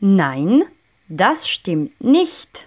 Nein, das stimmt nicht.